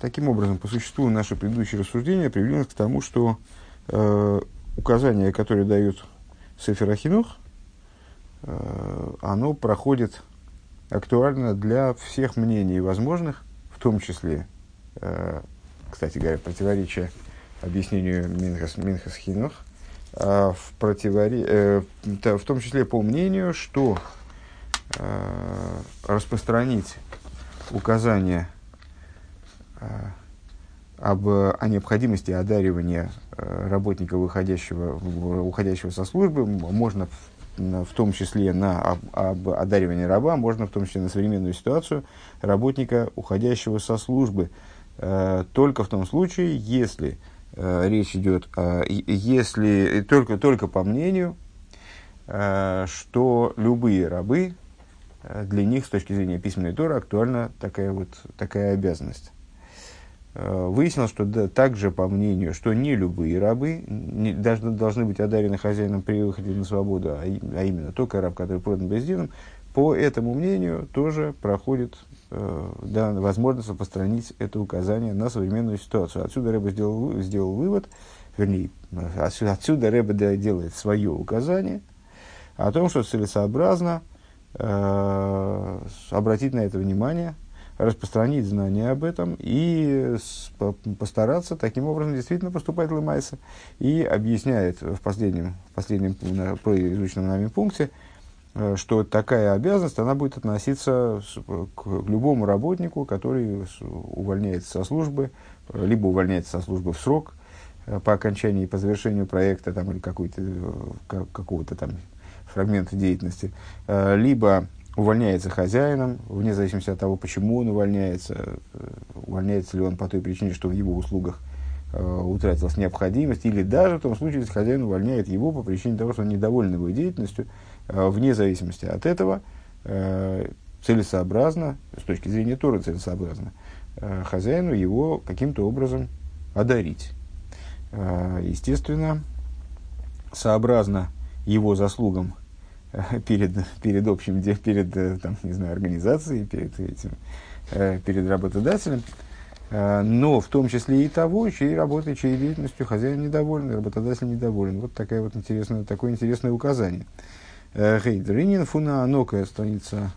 таким образом, по существу, наше предыдущее рассуждение привели нас к тому, что э, указание, которое дают Сефер Ахинух, э, оно проходит актуально для всех мнений возможных, в том числе, э, кстати говоря, противоречие объяснению Минхас, Минхас Хинух, э, в, противоре, э, в том числе по мнению, что э, распространить указание об, о необходимости одаривания э, работника, выходящего, уходящего со службы, можно в, в том числе на об, об одаривании раба, можно в том числе на современную ситуацию работника, уходящего со службы, э, только в том случае, если э, речь идет, если только, только по мнению, что любые рабы, для них с точки зрения письменной торы актуальна такая вот такая обязанность. Э, выяснилось, что да, также по мнению, что не любые рабы не, должны, должны быть одарены хозяином при выходе на свободу, а, а именно только раб, который продан бездином, по этому мнению тоже проходит э, да, возможность распространить это указание на современную ситуацию. Отсюда Рэба сделал, сделал вывод, вернее, отсюда, Рэба делает свое указание о том, что целесообразно э, обратить на это внимание – распространить знания об этом и постараться таким образом действительно поступать Лымайса. И объясняет в последнем, в последнем изученном нами пункте, э, что такая обязанность, она будет относиться к любому работнику, который увольняется со службы, либо увольняется со службы в срок э, по окончании, по завершению проекта там, или какой-то, э, какого-то там фрагмента деятельности, либо увольняется хозяином, вне зависимости от того, почему он увольняется, э, увольняется ли он по той причине, что в его услугах э, утратилась необходимость, или даже в том случае, если хозяин увольняет его по причине того, что он недоволен его деятельностью, э, вне зависимости от этого, э, целесообразно, с точки зрения Торы целесообразно, хозяину его каким-то образом одарить. Естественно, сообразно его заслугам – перед, перед общим, перед, э, там, не знаю, организацией, перед, этим, э, перед работодателем, э, но в том числе и того, чьей работой, чьей деятельностью хозяин недоволен, работодатель недоволен. Вот такое вот интересное, такое интересное указание. Гей, Дринин фуна анока, страница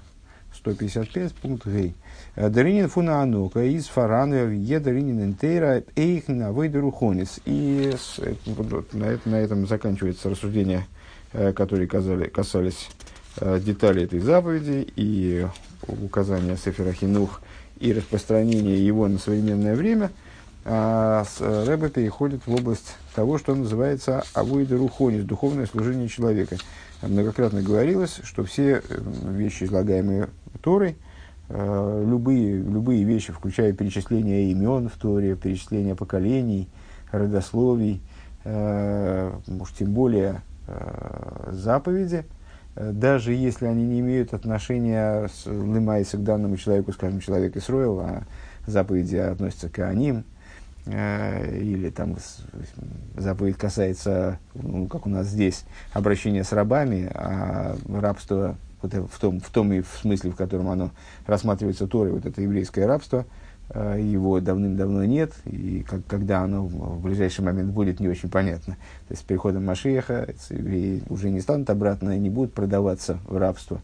155, пункт Гей. Дринин фуна анока из интейра эйхна выйдерухонис. И вот, на, этом, на этом заканчивается рассуждение которые казали, касались э, деталей этой заповеди и указания Сефера Хинух и распространения его на современное время, а Рэбе переходит в область того, что называется авойда рухонис, духовное служение человека. Многократно говорилось, что все э, вещи, излагаемые Торой, любые, любые вещи, включая перечисление имен в Торе, перечисление поколений, родословий, может, тем более Э, заповеди, э, даже если они не имеют отношения с лымайса к данному человеку, скажем, человек Исроил, а заповеди относятся к аним, э, или там заповедь касается, ну, как у нас здесь, обращения с рабами, а рабство вот в, том, в том и в смысле, в котором оно рассматривается Торой, вот это еврейское рабство – Э, его давным-давно нет, и как, когда оно в ближайший момент будет, не очень понятно. То есть с приходом Машеха уже не станут обратно и не будут продаваться в рабство.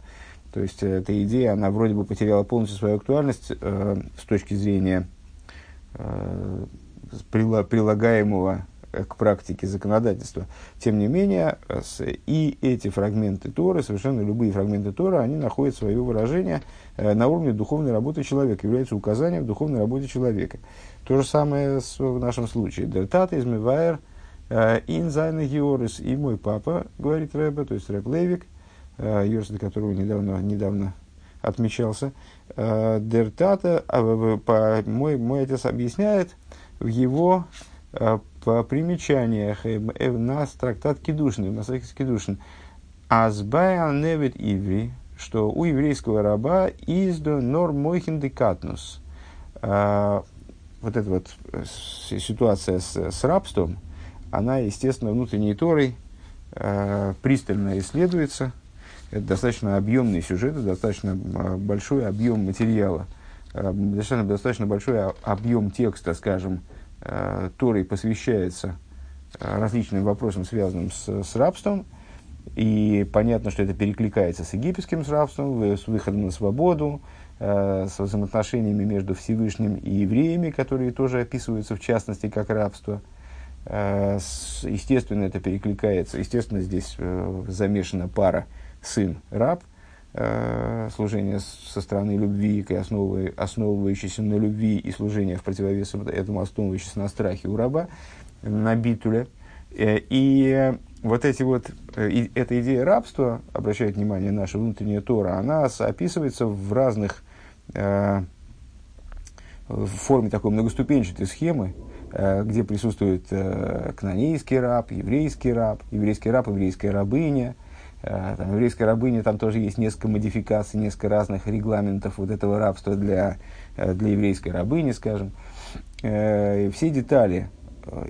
То есть эта идея, она вроде бы потеряла полностью свою актуальность э, с точки зрения э, прилагаемого к практике законодательства. Тем не менее, и эти фрагменты Торы, совершенно любые фрагменты Тора, они находят свое выражение э, на уровне духовной работы человека, являются указанием в духовной работе человека. То же самое в нашем случае. דער טאַטע איז מבאר אין זײַנע הערות и мой папа, говорит Рэбе, то есть Рэб Левик, э, до которого недавно, недавно отмечался. Э, Дертата, мой, мой отец объясняет в его в примечаниях э, э, на трактат Кедушин, на Сахис Кедушин, Азбая невит иври, что у еврейского раба издо нор мойхин декатнус. А, вот эта вот э, ситуация с, с рабством, она, естественно, внутренней торой пристально исследуется. Это достаточно объемный сюжет, достаточно большой объем материала совершенно достаточно большой объем текста, скажем, Торой посвящается различным вопросам, связанным с, с рабством, и понятно, что это перекликается с египетским рабством, с выходом на свободу, э, с взаимоотношениями между Всевышним и евреями, которые тоже описываются в частности как рабство. Э, естественно, это перекликается. Естественно, здесь э, замешана пара сын-раб, э, служение со стороны любви, основывай, основывающееся на любви и служение в противовес этому основывающееся на страхе у раба, на битуле. Э, и вот эти вот, э, эта идея рабства, обращает внимание наша внутренняя Тора, она описывается в разных, э, в форме такой многоступенчатой схемы, э, где присутствует э, кнанейский раб, еврейский раб, еврейский раб, еврейская рабыня. Э, там, еврейская рабыня, там тоже есть несколько модификаций, несколько разных регламентов вот этого рабства для, э, для еврейской рабыни, скажем. Э, все детали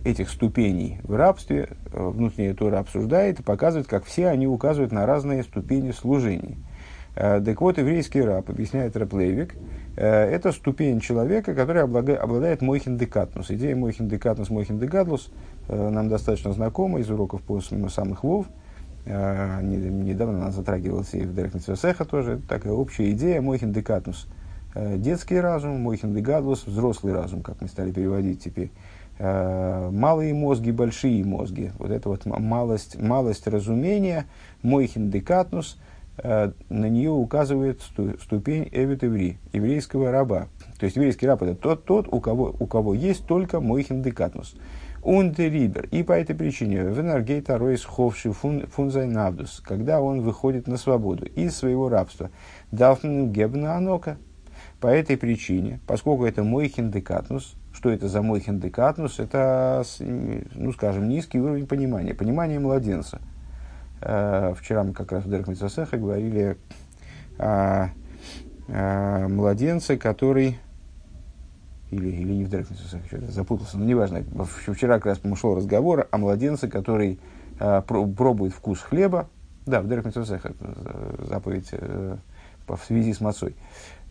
этих ступеней в рабстве внутренняя Тора обсуждает и показывает, как все они указывают на разные ступени служений. Э, так вот, еврейский раб, объясняет Раплейвик, это ступень человека, который обладает мойхин декатнус. Идея мойхин декатнус, мойхин дегадлус нам достаточно знакома из уроков по самых вов. Недавно она затрагивалась и в Дерехнецвесеха тоже. Такая общая идея мойхин декатнус. Детский разум, мойхин дегадлус, взрослый разум, как мы стали переводить теперь. Э, малые мозги, большие мозги. Вот это вот малость, малость разумения, מוחין דקטנות, на нее указывает ступень עבד עברי, еврейского раба. То есть еврейский раб это тот, тот у, кого, у кого есть только מוחין דקטנות. און דעריבער. И по этой причине Венаргейта Ройс Ховши Фунзайнавдус, когда он выходит на свободу из своего рабства. דאַרף מען געבן הענקה. По этой причине, поскольку это מוחין דקטנות, что это за מוחין דקטנות? Это, ну, скажем, низкий уровень понимания, понимание младенца. Э, вчера мы как раз в Дерек говорили о младенце, который... Или, или не в Дерек Митсасеха, запутался, но неважно. Вчера как раз шел разговор о младенце, который э, пробует вкус хлеба. Да, в Дерек Митсасеха заповедь э, в связи с мацой.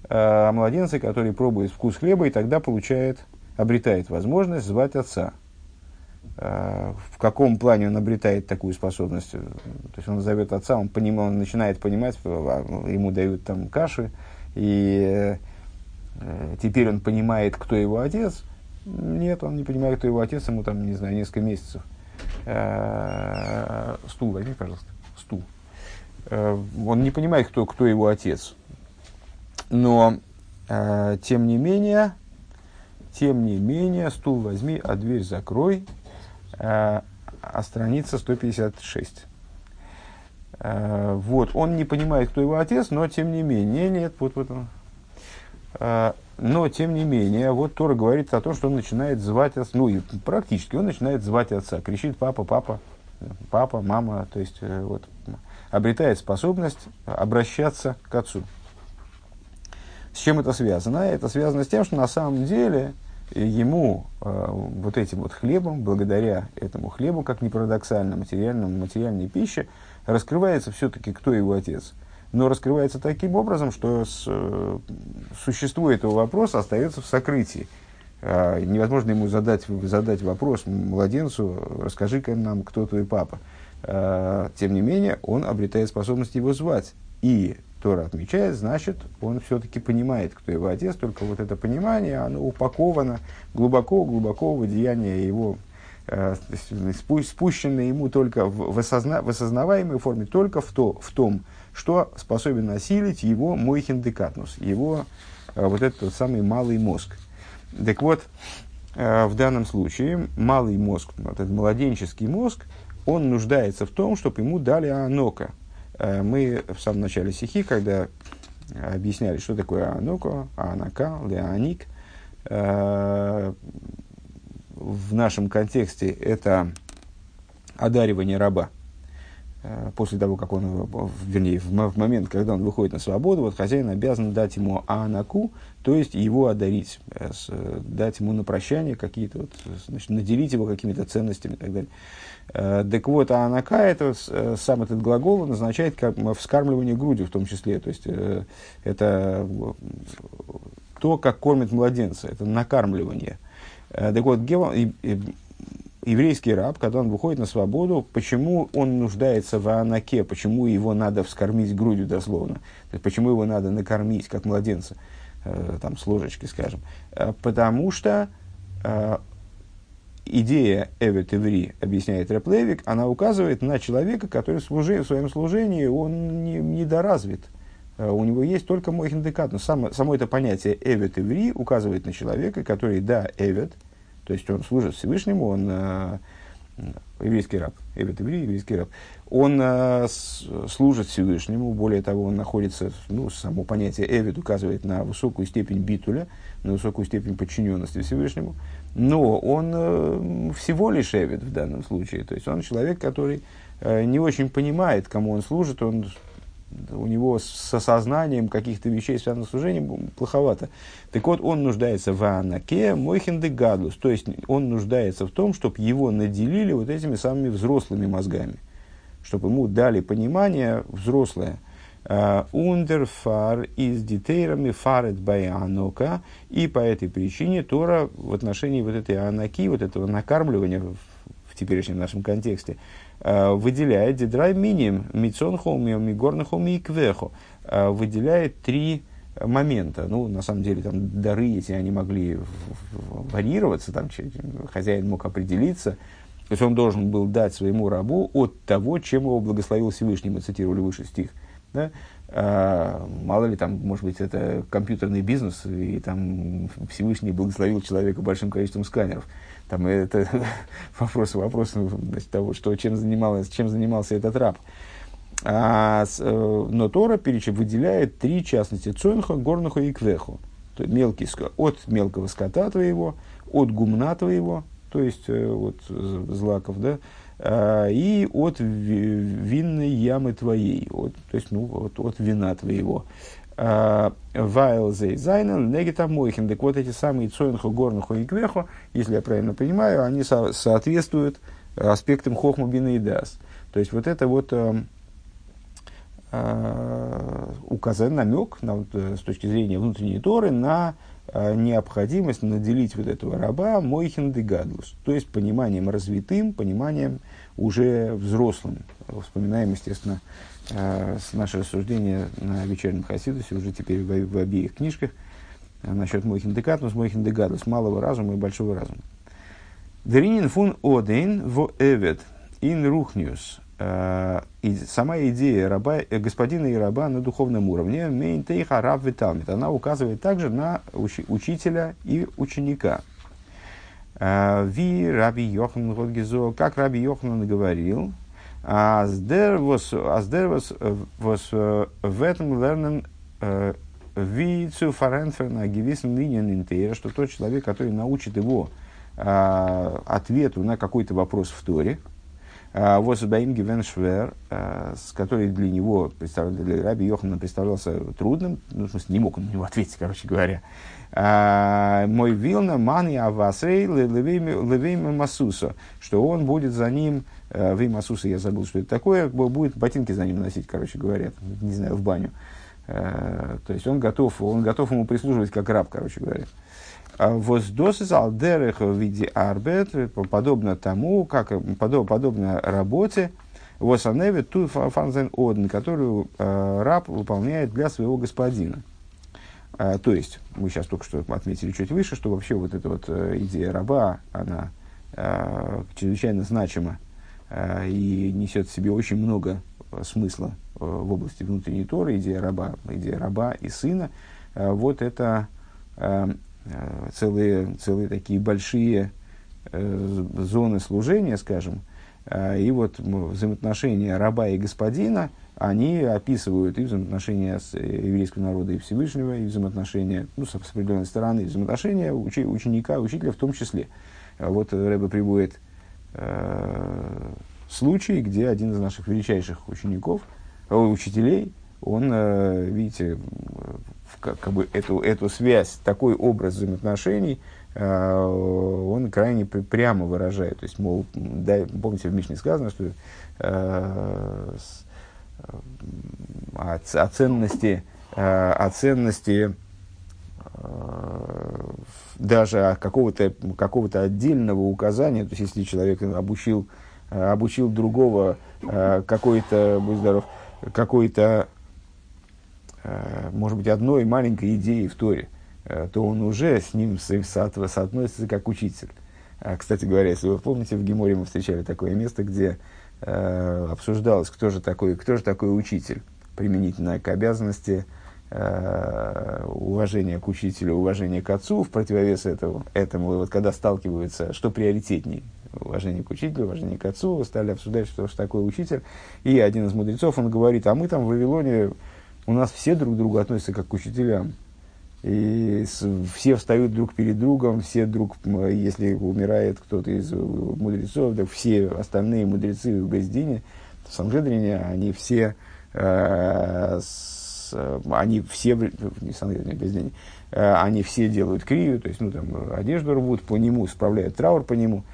О младенце, который пробует вкус хлеба и тогда получает обретает возможность звать отца. А, в каком плане он обретает такую способность? То есть он зовет отца, он, поним, он начинает понимать, а, ему дают там каши, и э, теперь он понимает, кто его отец. Нет, он не понимает, кто его отец, ему там, не знаю, несколько месяцев. А, стул возьми, пожалуйста, стул. Он не понимает, кто, кто его отец. Но, тем не менее, тем не менее, стул возьми, а дверь закрой. Э, а страница 156. Э, вот, он не понимает, кто его отец, но тем не менее, нет, вот, вот он. Э, но, тем не менее, вот Тора говорит о том, что он начинает звать отца, ну, и практически он начинает звать отца, кричит папа, папа, папа, мама, то есть, э, вот, обретает способность обращаться к отцу. С чем это связано? Это связано с тем, что на самом деле ему э, вот этим вот хлебом, благодаря этому хлебу, как ни парадоксально, материальному, материальной пище, раскрывается все-таки, кто его отец. Но раскрывается таким образом, что с, э, существо этого вопроса остается в сокрытии. Э, невозможно ему задать, задать вопрос младенцу, расскажи-ка нам, кто твой папа. Э, тем не менее, он обретает способность его звать. И Тора отмечает, значит, он все-таки понимает, кто его отец, только вот это понимание, оно упаковано глубоко-глубоко в одеяние его, э, спущенное ему только в, в, осозна, в осознаваемой форме, только в, то, в том, что способен осилить его мойхиндекатнус, его э, вот этот самый малый мозг. Так вот, э, в данном случае малый мозг, вот этот младенческий мозг, он нуждается в том, чтобы ему дали анока – Э, мы в самом начале стихи, когда объясняли, что такое Ануко, Анака, Леоник, в нашем контексте это одаривание раба. Э, после того, как он, вернее, в момент, когда он выходит на свободу, вот хозяин обязан дать ему анаку, то есть его одарить, дать ему на прощание какие-то, вот, значит, наделить его какими-то ценностями и так далее. Э, так вот, а анака, это, э, сам этот глагол означает как вскармливание грудью в том числе. То есть, э, это кто как кормит младенца, это накармливание. Так вот, еврейский раб, когда он выходит на свободу, почему он нуждается в анаке, почему его надо вскормить грудью дословно, то есть почему его надо накормить, как младенца, э, там, с ложечки, скажем. Э, потому что э, идея Эвет Иври, объясняет Реплевик, она указывает на человека, который в, служи, в своем служении, он не, недоразвит. У него есть только мойхендекат. Но само, само это понятие Эвет Иври указывает на человека, который, да, Эвет, то есть он служит Всевышнему, он э, еврейский раб, Эвет еврей, еврейский раб, он э, служит Всевышнему, более того, он находится, ну, само понятие Эвет указывает на высокую степень битуля, на высокую степень подчиненности Всевышнему, но он э, всего лишь Эвет в данном случае, то есть он человек, который э, не очень понимает, кому он служит, он у него с осознанием каких-то вещей, связанных с служением, плоховато. Так вот, он нуждается в анаке мойхенде гадлус, то есть он нуждается в том, чтобы его наделили вот этими самыми взрослыми мозгами, чтобы ему дали понимание взрослое. Ундерфар из детейрами фарет баянока, и по этой причине Тора в отношении вот этой анаки, вот этого накармливания в, теперешнем нашем контексте, Э, выделяет дедрай миним мицон хоми, мигорна хоми и квехо. Э, выделяет три момента. Ну, на самом деле, там дары эти, они могли варьироваться, там хозяин мог определиться. То есть он должен был дать своему рабу от того, чем его благословил Всевышний. Мы цитировали выше стих. Да? А, мало ли, там, может быть, это компьютерный бизнес, и там Всевышний благословил человека большим количеством сканеров. Там это вопрос, вопрос значит, того, что, чем, занималась, чем занимался этот раб. А, с, э, но Тора перечи выделяет три частности. Цойнха, горнуху и квеху. То есть мелкий, от мелкого скота твоего, от гумна твоего, то есть э, от злаков, да, а, и от винной ямы твоей, от, то есть ну, от, от вина твоего. Вайлзей Зайнен, Негита Мойхин. Так вот эти самые Цоинху, Горнуху и Квеху, если я правильно понимаю, они со- соответствуют аспектам Хохму Бина и Дас. То есть вот это вот э, э, указан намек на, э, с точки зрения внутренней Торы на э, необходимость наделить вот этого раба Мойхин де Гадлус, то есть пониманием развитым, пониманием уже взрослым. Вспоминаем, естественно, э, наше рассуждение на вечернем Хасидусе, уже теперь в, обеих книжках, э, насчет Мойхин Декатус, Мойхин Дегадус, малого разума и большого разума. Дринин фун одейн в эвет ин рухниус. Э, и сама идея раба, господина и раба на духовном уровне, мейнтейха раб виталмит, она указывает также на уч, учителя и ученика. Ви Раби Йохан Годгизо, как Раби Йохан говорил, Аздер was, was в этом лернен ви цу фаренферна гивисн линien интейра, что тот человек, который научит его а, ответу на какой-то вопрос в Торе, Восудаим Гивен Швер, с который для него, для Раби Йохана представлялся трудным, ну, в смысле, не мог он на него ответить, короче говоря. Мой Вилна, Мани Авасей, Левейми Масуса, что он будет за ним Э, в Масуса я забыл, что это такое, будет ботинки за ним носить, короче говоря, не знаю, в баню. То есть он готов, он готов ему прислуживать как раб, короче говоря. А Воздосис алдерех в виде арбет, подобно тому, как, подобно работе, Восаневи ту фанзен оден, которую э, раб выполняет для своего господина. то есть, мы сейчас только что отметили чуть выше, что вообще вот эта вот идея раба, она чрезвычайно значима Э, и несет в себе очень много э, смысла э, в области внутренней Торы, идея раба, идея раба и сына. Вот это целые, целые такие большие зоны служения, скажем, и вот взаимоотношения раба и господина, они описывают и взаимоотношения с еврейским народом и Всевышнего, и взаимоотношения, ну, с определенной стороны, и взаимоотношения ученика, учителя в том числе. Вот Рэба приводит э, случай, где один из наших величайших учеников, э, учителей, он, э, видите, как, бы эту, эту связь, такой образ взаимоотношений, э, он крайне прямо выражает. То есть, мол, да, помните, в Мишне сказано, что э, с, о, о ценности, о ценности даже какого-то какого отдельного указания, то есть если человек обучил, обучил другого какой-то, будь здоров, какой-то, может быть, одной маленькой идеи в Торе, то он уже с ним соотносится как учитель. Кстати говоря, если вы помните, в Геморе мы встречали такое место, где обсуждалось, кто же такой, кто же такой учитель применительно к обязанности э, уважения к учителю, уважения к отцу, в противовес этому, этому вот когда сталкиваются, что приоритетнее, уважение к учителю, уважение к отцу, стали обсуждать, что же такое учитель. И один из мудрецов, он говорит, а мы там в Вавилоне, у нас все друг к другу относятся как к учителям. И все встают друг перед другом, все друг, если умирает кто-то из мудрецов, да все остальные мудрецы в Газдине, в Санжедрине, они все Э, с, они все, не Сангедрин, э, они все делают крию, то есть, ну, там, одежду рвут по нему, справляют траур по нему.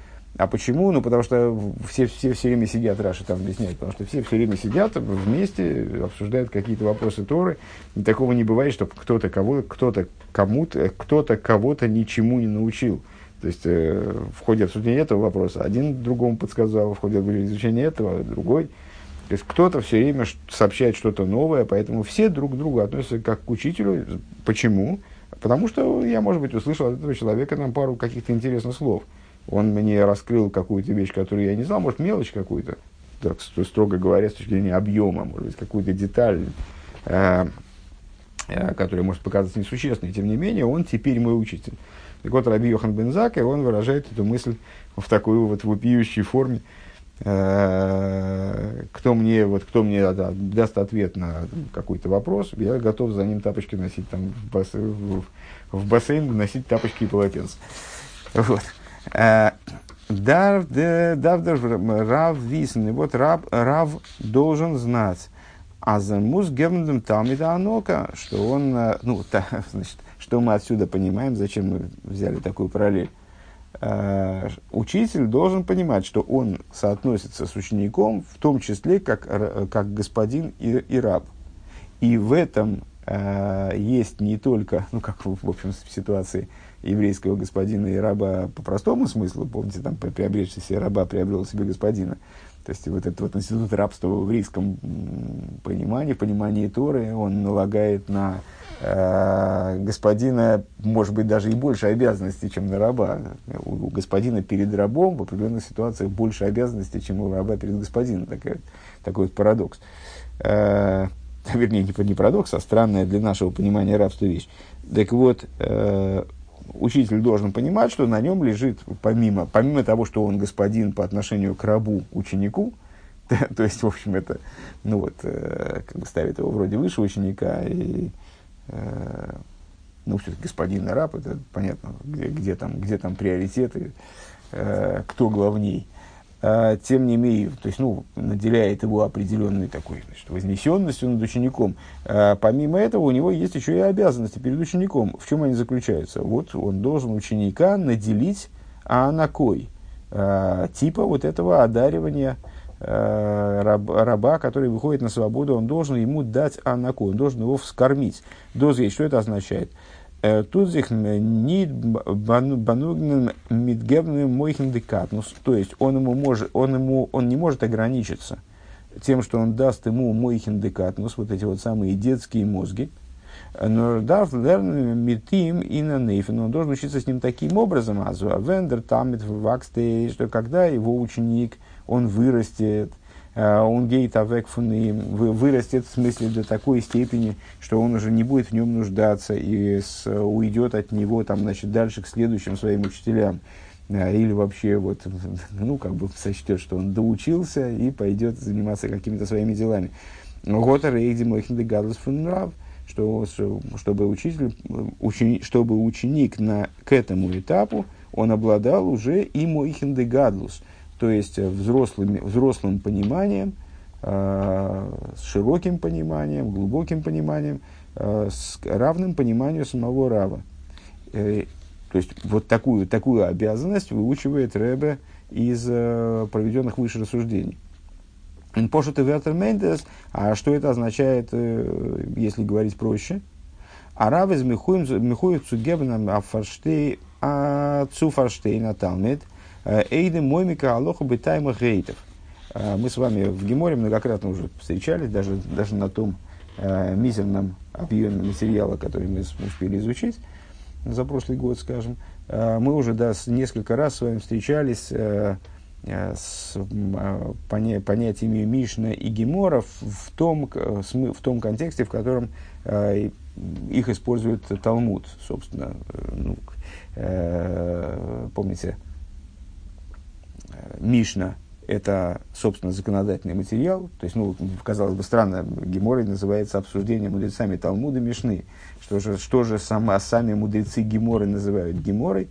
А почему? Ну, потому что все, все все время сидят, Раша там объясняет, потому что все все время сидят вместе, обсуждают какие-то вопросы Торы. И такого не бывает, чтобы кто-то кого, кто-то кому-то, кто-то кого-то ничему не научил. То есть э, в ходе обсуждения этого вопроса один другому подсказал, в ходе изучения этого другой. То есть кто-то все время сообщает что-то новое, поэтому все друг к другу относятся как к учителю. Почему? Потому что я, может быть, услышал от этого человека там пару каких-то интересных слов. Он мне раскрыл какую-то вещь, которую я не знал, может, мелочь какую-то, так, строго говоря, с точки зрения объема, может быть, какую-то деталь, э, э, которая может показаться несущественной. Тем не менее, он теперь мой учитель. Так вот, Раби Йохан Бензак, и он выражает эту мысль в такой вот вопиющей форме. Э, кто мне, вот, кто мне да, даст ответ на какой-то вопрос, я готов за ним тапочки носить там в, бас, в, в бассейн, носить тапочки и полотенца. Вот. Э, Дав Рав Висен, и вот Рав, Рав должен знать, а за мус гемдем там и анока, что он, э, ну, та, значит, что мы отсюда понимаем, зачем мы взяли такую параллель. Э, учитель должен понимать, что он соотносится с учеником, в том числе как, как господин и, и раб. И в этом э, есть не только, ну, как в, общем, ситуации еврейского господина и раба по простому смыслу, помните, там приобретший себе раба приобрел себе господина. То есть вот этот вот институт рабства в еврейском понимании, понимании Торы, он налагает на Э, господина, может быть, даже и больше обязанностей, чем на раба. У, у господина перед рабом в определенных ситуациях больше обязанностей, чем у раба перед господином. Такой, такой вот парадокс. Э, вернее, не, не парадокс, а странная для нашего понимания рабства вещь. Так вот, э, учитель должен понимать, что на нем лежит, помимо, помимо того, что он господин по отношению к рабу, ученику, то есть, в общем, это, ну вот, э, как бы ставит его вроде выше ученика и Э, ну, все-таки господин и раб, это понятно, где, где, там, где там приоритеты, э, кто главней. А, тем не менее, то есть, ну, наделяет его определенной такой значит, вознесенностью над учеником. А, помимо этого, у него есть еще и обязанности перед учеником. В чем они заключаются? Вот он должен ученика наделить анакой, а, типа вот этого одаривания раб, раба, который выходит на свободу, он должен ему дать анаку, он должен его вскормить. Дозгей, что это означает? Э, тут здесь не банугным мидгебным мойхим декатнус, то есть он ему может, он ему, он не может ограничиться тем, что он даст ему мойхин декатнус, вот эти вот самые детские мозги, но дарф лерн митим и на нейфен. Он должен учиться с ним таким образом, а вендер тамит вакстей, что когда его ученик – он вырастет, он гейт авек вырастет в смысле до такой степени, что он уже не будет в нем нуждаться и с, уйдет от него там, значит, дальше к следующим своим учителям. Э, или вообще вот, ну, как бы сочтет, что он доучился и пойдет заниматься какими-то своими делами. Готер Фунрав, что чтобы учитель, ученик, чтобы ученик на, к этому этапу, он обладал уже и Мойхинды Гадлус, то есть э, взрослым, взрослым пониманием, э, с широким пониманием, глубоким пониманием, э, с равным пониманием самого Рава. То есть вот такую, такую обязанность выучивает Рэбе из проведенных выше рассуждений. Пошут и Мендес, а что это означает, если говорить проще? Арав из Михуев Цугебна Цуфарштейна Талмит Эйды Моймика Алоха Бетайма Гейтов. Мы с вами в Геморе многократно уже встречались, даже, даже на том э, мизерном объеме материала, который мы успели изучить за прошлый год, скажем. Э, мы уже да, несколько раз с вами встречались э, э с э, поня, понятиями Мишна и Гемора в том, в том контексте, в котором э, их использует Талмуд, собственно. Ну, э, помните, Мишна – это, собственно, законодательный материал. То есть, ну, казалось бы, странно, Геморой называется обсуждение мудрецами Талмуда Мишны. Что же, что же сама, сами мудрецы Геморы называют Геморой?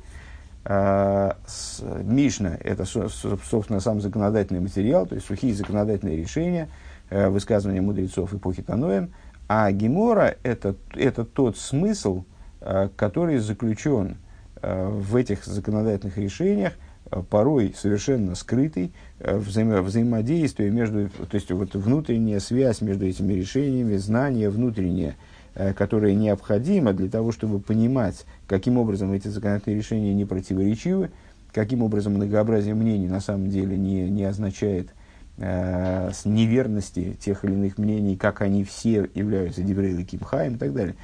А, с, Мишна – это, собственно, сам законодательный материал, то есть сухие законодательные решения, э, высказывания мудрецов эпохи Таноем. А Гемора – это, это тот смысл, э, который заключен э, в этих законодательных решениях – порой совершенно скрытый, э, взаимо взаимодействие между, то есть вот внутренняя связь между этими решениями, знание внутреннее, э, которое необходимо для того, чтобы понимать, каким образом эти законодательные решения не противоречивы, каким образом многообразие мнений на самом деле не, не означает э, неверности тех или иных мнений, как они все являются Диврей Кимхаем и так далее.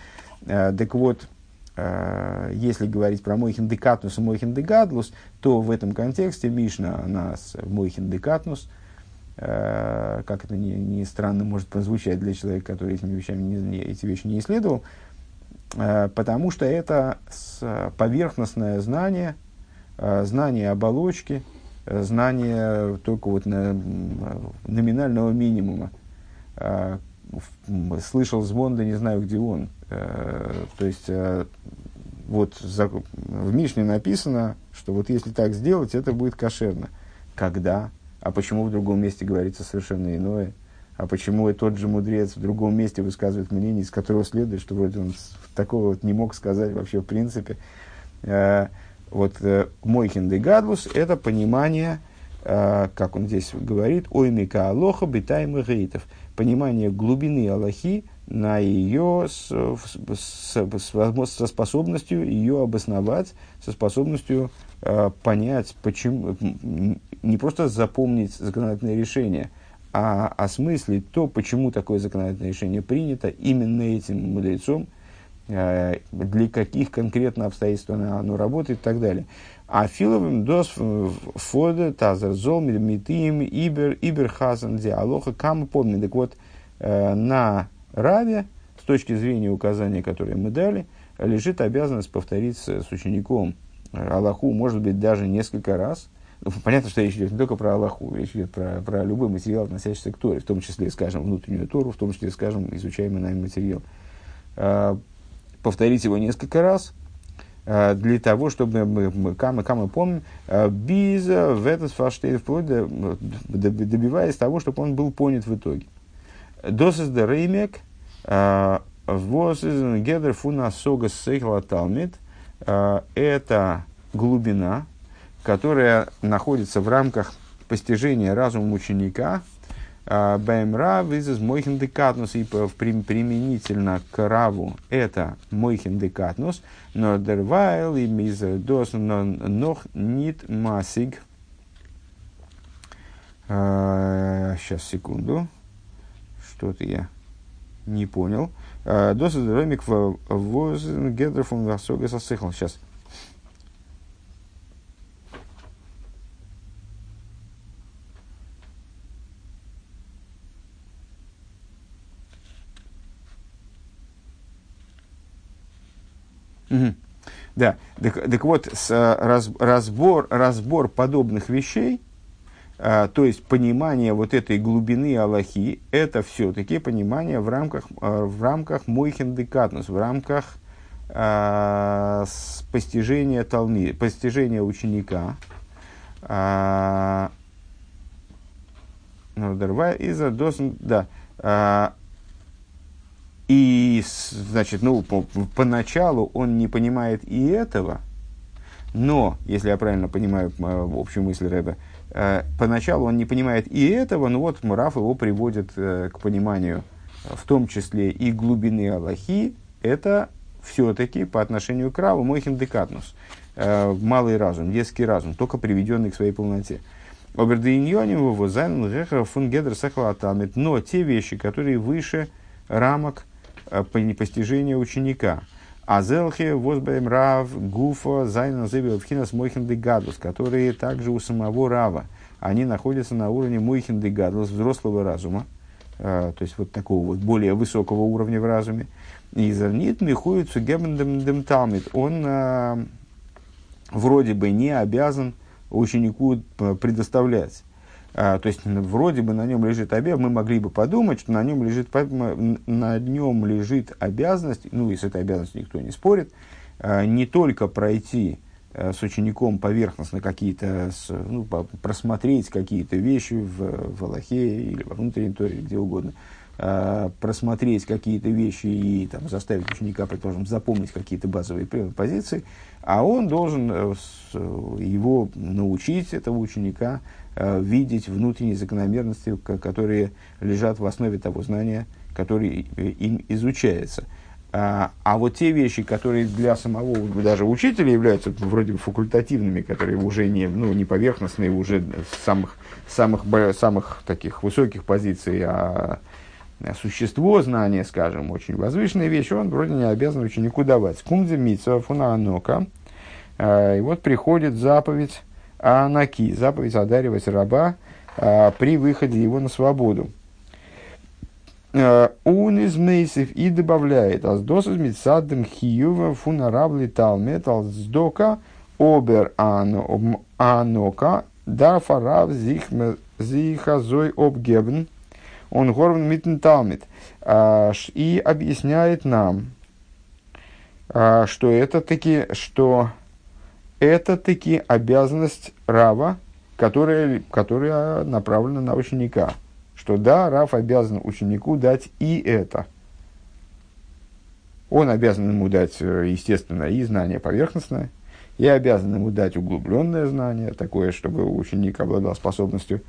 Э, так вот, если говорить про Мойхин Декатнус и Мойхин то в этом контексте Мишна, она с Мойхин Декатнус, э, как это не, не странно может прозвучать для человека, который этими вещами не, эти вещи не исследовал, э, потому что это поверхностное знание, знание оболочки, знание только вот на, номинального минимума. Слышал звон, да не знаю, где он Э, то есть, э, вот в Мишне написано, что вот если так сделать, это будет кошерно. Когда? А почему в другом месте говорится совершенно иное? А почему и тот же мудрец в другом месте высказывает мнение, из которого следует, что вроде он такого вот не мог сказать вообще в принципе. Э, вот Мойхин де это понимание, как он здесь говорит, оймика алоха битайм гейтов, понимание глубины Аллахи – на ее с, с, со способностью ее обосновать, со способностью э, понять, почему, не просто запомнить законодательное решение, а осмыслить то, почему такое законодательное решение принято именно этим мудрецом, э, для каких конкретно обстоятельств оно, оно работает и так далее. А филовым дос фода тазер зол митим ибер ибер хазан диалоха кам помни. Так вот, э, на Раве, с точки зрения указания, которые мы дали, лежит обязанность повторить с, учеником Аллаху, может быть, даже несколько раз. Ну, понятно, что речь идет не только про Аллаху, речь идет про, про любой материал, относящийся к Торе, в том числе, скажем, внутреннюю Тору, в том числе, скажем, изучаемый нами материал. А, повторить его несколько раз, а, для того, чтобы мы, мы кама, кама помним, биза в этот фаштейн вплоть до, добиваясь того, чтобы он был понят в итоге. Досыс де реймек, воз из гедер фуна сога сейхла талмит, это глубина, которая находится в рамках постижения разума ученика, Баймра визис мойхин декатнус, и применительно к раву это мойхин декатнус, но дервайл и миз дос нох нит масиг. Сейчас, секунду что-то я не понял. А, Доса дромик воз гедрофон васога сосыхал. Сейчас. Да, так, так вот, с, раз, разбор, разбор подобных вещей, а, то есть понимание вот этой глубины Аллахи, это все-таки понимание в рамках, а, в рамках Мойхен Декатнус, в рамках а, постижения, талми, постижения ученика. А, из-за да. А, и, значит, ну, по, поначалу он не понимает и этого, но, если я правильно понимаю общую мысль Рэба, поначалу он не понимает и этого, но вот Мураф его приводит э, к пониманию, в том числе и глубины Аллахи, это все-таки по отношению к Раву мойхин декатнус, э, малый разум, детский разум, только приведенный к своей полноте. Но те вещи, которые выше рамок э, непостижения ученика. Азелхе, Возбаем Рав, Гуфа, Зайна Зеби, Вхинас Мойхин Гадус, которые также у самого Рава, они находятся на уровне Мойхин Гадус, взрослого разума, э, то есть вот такого вот более высокого уровня в разуме. И Зернит Михует Сугебендем Талмит, он э, вроде бы не обязан ученику предоставлять а, то есть вроде бы на нем лежит обязанность, мы могли бы подумать, что на нем лежит, на нем лежит обязанность, ну и с этой обязанностью никто не спорит, а, не только пройти а, с учеником поверхностно какие-то, ну, просмотреть какие-то вещи в, в Аллахе или во внутренней торе, где угодно, просмотреть какие-то вещи и там, заставить ученика, предположим, запомнить какие-то базовые позиции, а он должен э, его научить, этого ученика, видеть внутренние закономерности, которые лежат в основе того знания, которое им изучается. А, а вот те вещи, которые для самого даже учителя являются вроде бы факультативными, которые уже не, ну, не поверхностные, уже самых, самых, самых таких высоких позиций, а существо знания, скажем, очень возвышенные вещи, он вроде не обязан ученику давать. Кумдзе митсва фуна анока. Э, и вот приходит заповедь Анаки, заповедь одаривать раба а, при выходе его на свободу. А, он из Мейсев и добавляет, аздос из Митсадем Хиюва фунаравли талмет алздока обер анока да фарав зихазой обгебн он горвен митн талмит. А, и объясняет нам, что это таки, что это таки обязанность Рава, которая, которая направлена на ученика. Что да, Рав обязан ученику дать и это. Он обязан ему дать, э, естественно, и знание поверхностное, и обязан ему дать углубленное знание, такое, чтобы ученик обладал способностью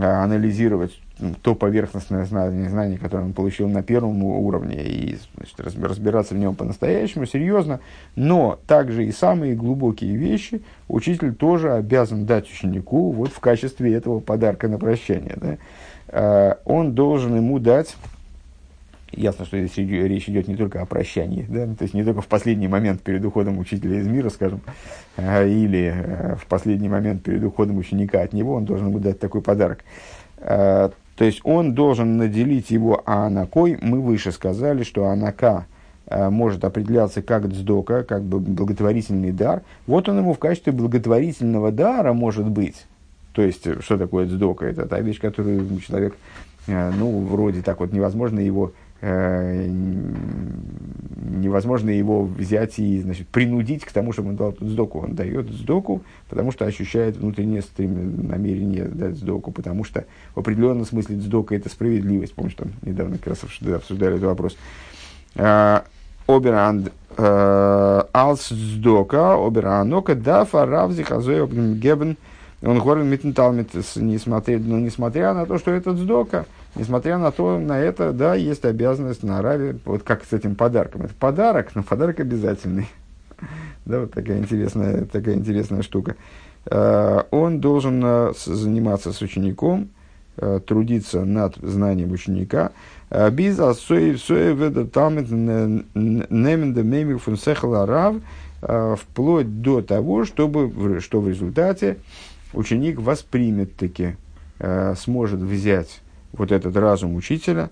анализировать то поверхностное знание, знание, которое он получил на первом уровне, и значит, разбираться в нем по-настоящему, серьезно. Но также и самые глубокие вещи учитель тоже обязан дать ученику вот в качестве этого подарка на прощание. Да? А, он должен ему дать Ясно, что здесь речь идет не только о прощании, да? то есть не только в последний момент перед уходом учителя из мира, скажем, а, или э, в последний момент перед уходом ученика от него, он должен ему дать такой подарок. А, то есть он должен наделить его анакой. Мы выше сказали, что анака а, может определяться как дздока, как бы благотворительный дар. Вот он ему в качестве благотворительного дара может быть. То есть, что такое дздока? Это та вещь, которую человек, ну, вроде так вот невозможно его Э, невозможно его взять и значит, принудить к тому, чтобы он дал сдоку. Он дает сдоку, потому что ощущает внутреннее стрем, намерение дать сдоку, потому что в определенном смысле сдока – это справедливость. Помнишь, там недавно как раз обсуждали этот вопрос. Э, Оберанд э, алс сдока, оберанока, да фаравзи хазой гебен, он говорит митенталмит, несмотря, на то, что это сдока – Несмотря на то, на это, да, есть обязанность на Араве, вот как с этим подарком. Это подарок, но подарок обязательный. Да, вот такая интересная, такая интересная штука. А, он должен а, заниматься с учеником, а, трудиться над знанием ученика. Без вплоть до того, чтобы, что в результате ученик воспримет таки, сможет взять вот этот разум учителя.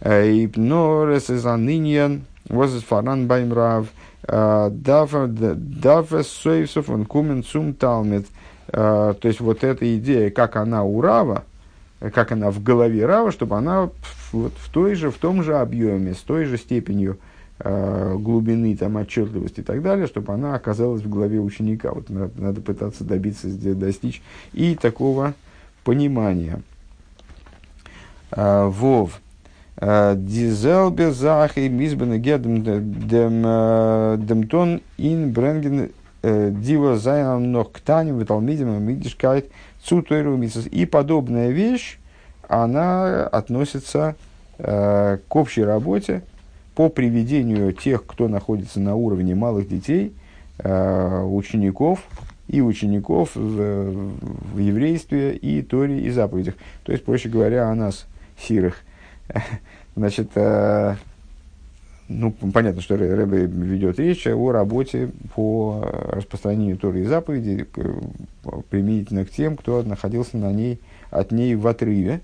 Э, и пнорес из аниньян, возес фаран баймрав, э, дафа сойсов он кумен цум талмит. Э, то есть вот эта идея, как она у Рава, как она в голове Рава, чтобы она вот в, той же, в том же объеме, с той же степенью глубины, там, отчетливости и так далее, чтобы она оказалась в голове ученика. Вот надо, надо пытаться добиться, достичь и такого понимания. Э, Вов. Э, Дизел безахи мизбен гедем демтон ин бренген дива зайнам ног ктаним виталмидим мидишкайт цутойру И подобная вещь, она относится э, к общей работе, по приведению тех, кто находится на уровне малых детей, учеников и учеников в, в еврействе и Торе и заповедях. То есть, проще говоря, о нас, сирых. Значит, ну, понятно, что Рэбе ведет речь о работе по распространению Торы и заповедей применительно к тем, кто находился на ней, от ней в отрыве.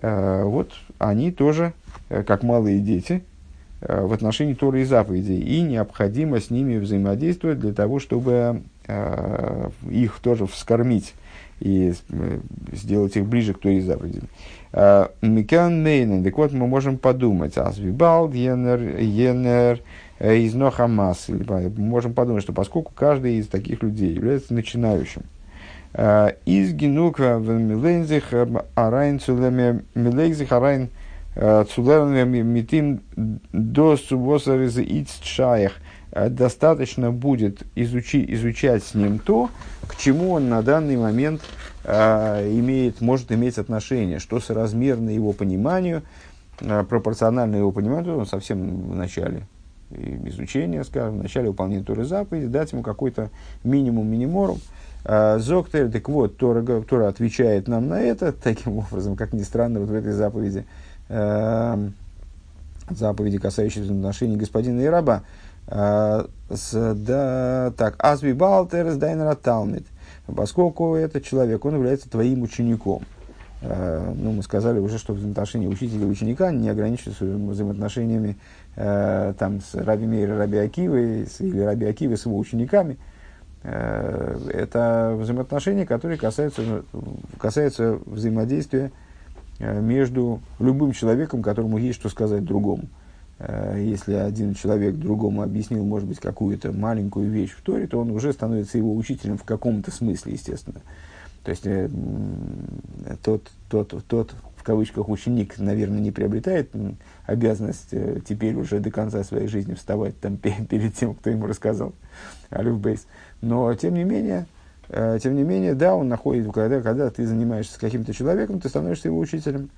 Э, вот они тоже, э, как малые дети, э, в отношении Торы и заповедей. И необходимо с ними взаимодействовать для того, чтобы их тоже вскормить и сделать их ближе к Торе и заповедям. Микан Мейнен, так вот мы можем подумать, Азвибалд, Йенер, Йенер, из Нохамас. Мы можем подумать, что поскольку каждый из таких людей является начинающим, из генука в милензих арайн цулеме милензих арайн цулеме митим до субосариза ицчаях достаточно будет изучи, изучать с ним то, к чему он на данный момент э, имеет, может иметь отношение, что соразмерно его пониманию, э, пропорционально его пониманию, он совсем в начале изучения, скажем, в начале выполнения Туры заповеди, дать ему какой-то минимум миниморум. Э, Зоктер, так вот, Тора, Тора отвечает нам на это, таким образом, как ни странно, вот в этой заповеди, э, заповеди, касающиеся отношений господина и раба, э, да, так, Азви Балтер, Дайнера Талмит, поскольку этот человек, он является твоим учеником. Э, ну, мы сказали уже, что взаимоотношения учителя и ученика не ограничиваются взаимоотношениями э, там, с Раби Мейр Раби Акивой или Раби Акивой с его учениками. Это взаимоотношения, которые касаются, касаются взаимодействия между любым человеком, которому есть что сказать другому. Э, если один человек другому объяснил, может быть, какую-то маленькую вещь в Торе, то он уже становится его учителем в каком-то смысле, естественно. То есть э, тот, тот, тот, в кавычках, ученик, наверное, не приобретает обязанность э, теперь уже до конца своей жизни вставать там перед тем, кто ему рассказал Алюф Бейс. Но, тем не менее, тем не менее, да, он находит, когда, когда ты занимаешься с каким-то человеком, ты становишься его учителем.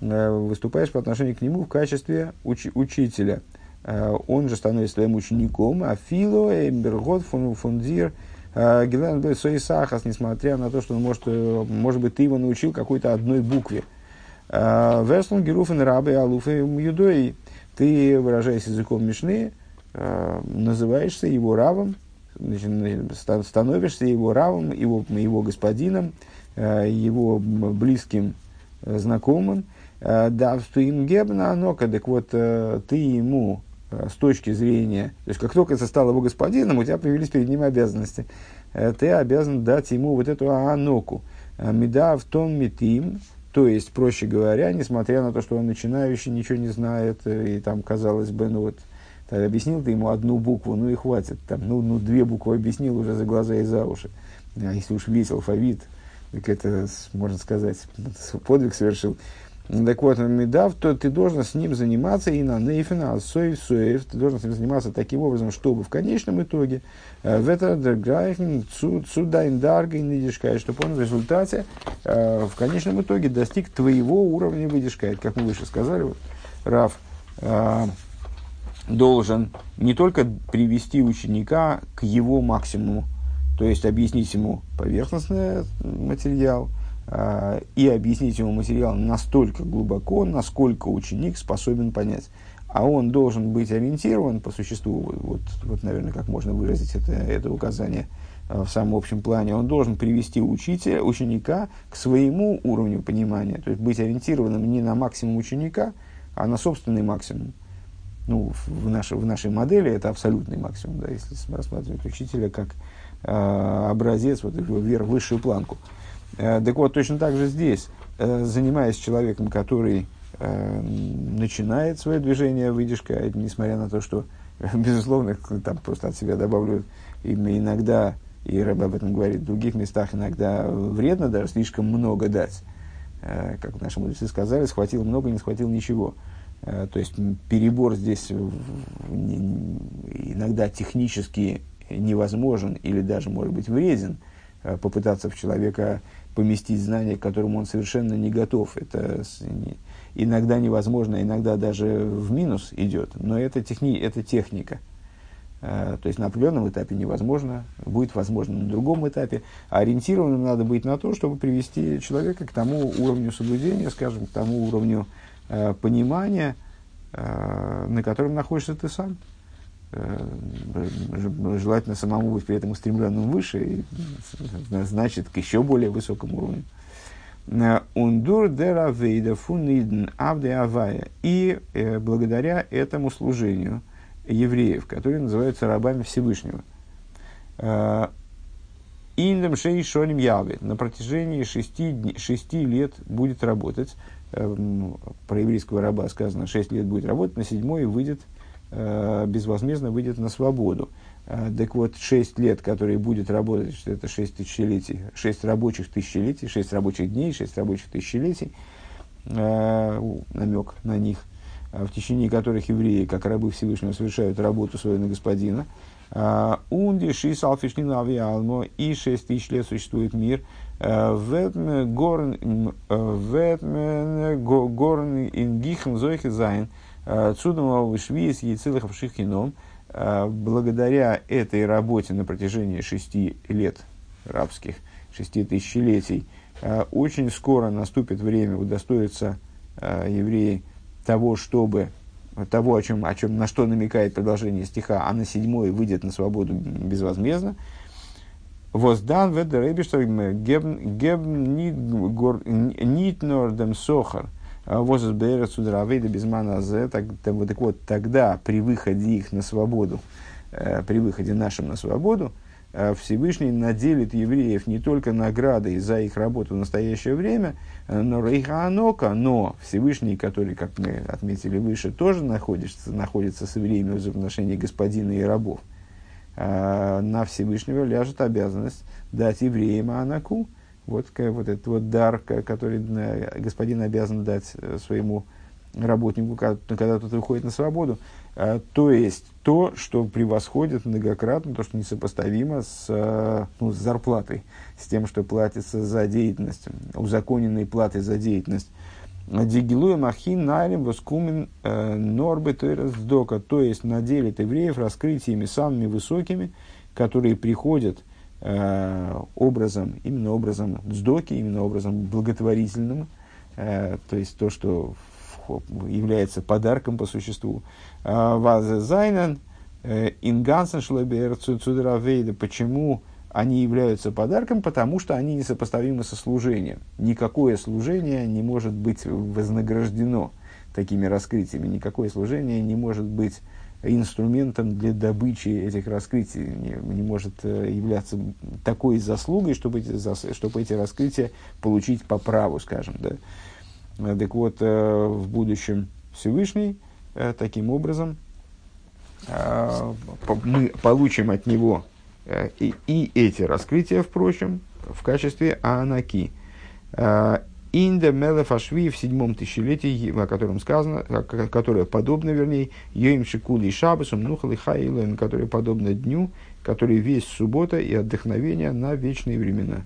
Э, выступаешь по отношению к нему в качестве уч- учителя. Э, он же становится твоим учеником, а Фило, Эмбергот, Фундир, э, Гелен Сахас, несмотря на то, что он может, может быть, ты его научил какой-то одной букве. Верслун, Геруфен, Рабы, Алуфы, Юдои. Ты, выражаясь языком Мишны, называешься его равом, становишься его равом, его, его господином, его близким знакомым, Э, да, им гебна анока, так вот, э, ты ему э, с точки зрения, то есть как только ты стал его господином, у тебя появились перед ним обязанности, ты обязан дать ему вот эту аноку. Меда в том метим, то есть, проще говоря, несмотря на то, что он начинающий, ничего не знает, и там, казалось бы, ну вот, так, объяснил ты ему одну букву, ну и хватит, там, ну, ну две буквы объяснил уже за глаза и за уши. А если уж весь алфавит, так это, можно сказать, подвиг совершил. Так вот, медав, то ты должен с ним заниматься и на нейфина, соев, соев, ты должен с ним заниматься таким образом, чтобы в конечном итоге э, в это дерграйхен цудайн дарга и чтобы он в результате, э, в конечном итоге достиг твоего уровня выдержкает, как мы выше сказали, вот, Раф э, должен не только привести ученика к его максимуму, то есть объяснить ему поверхностный материал, и объяснить ему материал настолько глубоко, насколько ученик способен понять. А он должен быть ориентирован по существу, вот, вот наверное, как можно выразить это, это указание а, в самом общем плане, он должен привести учителя, ученика к своему уровню понимания, то есть быть ориентированным не на максимум ученика, а на собственный максимум. Ну, в, нашей, в нашей модели это абсолютный максимум, да, если рассматривать учителя как э, образец, вот, вверх, высшую планку. Э, так вот, точно так же здесь, э, занимаясь человеком, который э, начинает свое движение выдержка, несмотря на то, что, безусловно, там просто от себя добавлю, иногда, и Рэб об этом говорит, в других местах иногда вредно даже слишком много дать. Как наши мудрецы сказали, схватил много, не схватил ничего. То есть перебор здесь иногда технически невозможен или даже может быть вреден – попытаться в человека поместить знания, к которым он совершенно не готов. Это иногда невозможно, иногда даже в минус идет, но это, техни, это техника. Э, то есть на определенном этапе невозможно, будет возможно на другом этапе. А ориентированным надо быть на то, чтобы привести человека к тому уровню соблюдения, скажем, к тому уровню э, понимания, э, на котором находишься ты сам. Э, желательно самому быть при этом устремленным выше, и, значит, к еще более высокому уровню. Э, Ундур деравейда фунидн авде авая. И э, благодаря этому служению евреев, которые называются рабами Всевышнего. Э, Индем шей шоним яве. На протяжении шести, шести лет будет работать. Э, про еврейского раба сказано, шесть лет будет работать, на седьмой выйдет, безвозмездно выйдет на свободу. Э, так вот, 6 лет, которые будет работать, что это 6 тысячелетий, 6 рабочих тысячелетий, 6 рабочих дней, 6 рабочих тысячелетий, э, намек на них, э, в течение которых евреи, как рабы Всевышнего, совершают работу своего господина. Э, Унди, Шис, Алфишлин, Авиалмо, и 6 тысяч лет существует мир. Ветме, Горн, Ингихен, Зойхе, Зайн, Цудом, Швиес, Яйцелых, Шихином, а, благодаря этой работе на протяжении шести лет рабских, шести тысячелетий, а, очень скоро наступит время удостоиться а, евреи того, чтобы того, о чем, о чем, на что намекает продолжение стиха, а на седьмой выйдет на свободу безвозмездно. Воздан ведеребиштер геб нит нордем сохар – Возас Бейра Судравейда Безмана Зе, так, так, вот, тогда при выходе их на свободу, э, при выходе нашим на свободу, э, Всевышний наделит евреев не только наградой за их работу в настоящее время, э, но Рейханока, но Всевышний, который, как мы отметили выше, тоже находится, находится с евреями в взаимоотношении господина и рабов. На Всевышнего ляжет обязанность дать евреям Анаку, вот, вот этот вот дар, который э, господин обязан дать э, своему работнику, когда тот выходит на свободу. А, то есть то, что превосходит многократно, то, что несопоставимо с, э, ну, с зарплатой, с тем, что платится за деятельность, узаконенной платой за деятельность. Дигилуя махин найлем воскумен норбы дока, то есть наделит евреев раскрытиями самыми высокими, которые приходят образом, именно образом дздоки, именно образом благотворительным, э, то есть то, что является подарком по существу. Э, Вазе Зайнен, Ингансен Цудеравейда, почему они являются подарком, потому что они несопоставимы со служением. Никакое служение не может быть вознаграждено такими раскрытиями, никакое служение не может быть инструментом для добычи этих раскрытий, не, не может э, являться такой заслугой, чтобы эти, чтобы эти раскрытия получить по праву, скажем. Да. Э, так вот, э, в будущем Всевышний таким образом мы получим от него и, и эти раскрытия, впрочем, в качестве анаки. Инда Мелефашви в седьмом тысячелетии, о котором сказано, которое подобно, вернее, Йоим Шикули Шабасум, Нухал и Хайлен, которое подобно дню, который весь суббота и отдохновение на вечные времена.